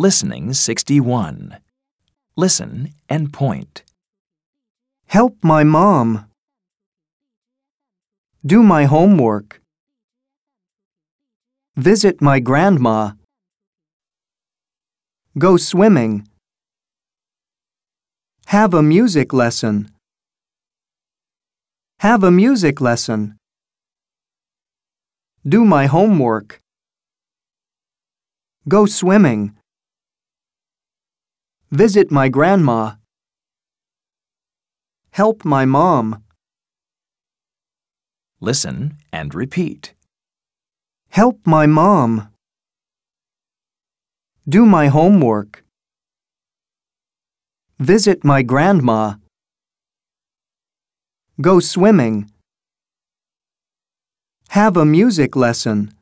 Listening 61. Listen and point. Help my mom. Do my homework. Visit my grandma. Go swimming. Have a music lesson. Have a music lesson. Do my homework. Go swimming. Visit my grandma. Help my mom. Listen and repeat. Help my mom. Do my homework. Visit my grandma. Go swimming. Have a music lesson.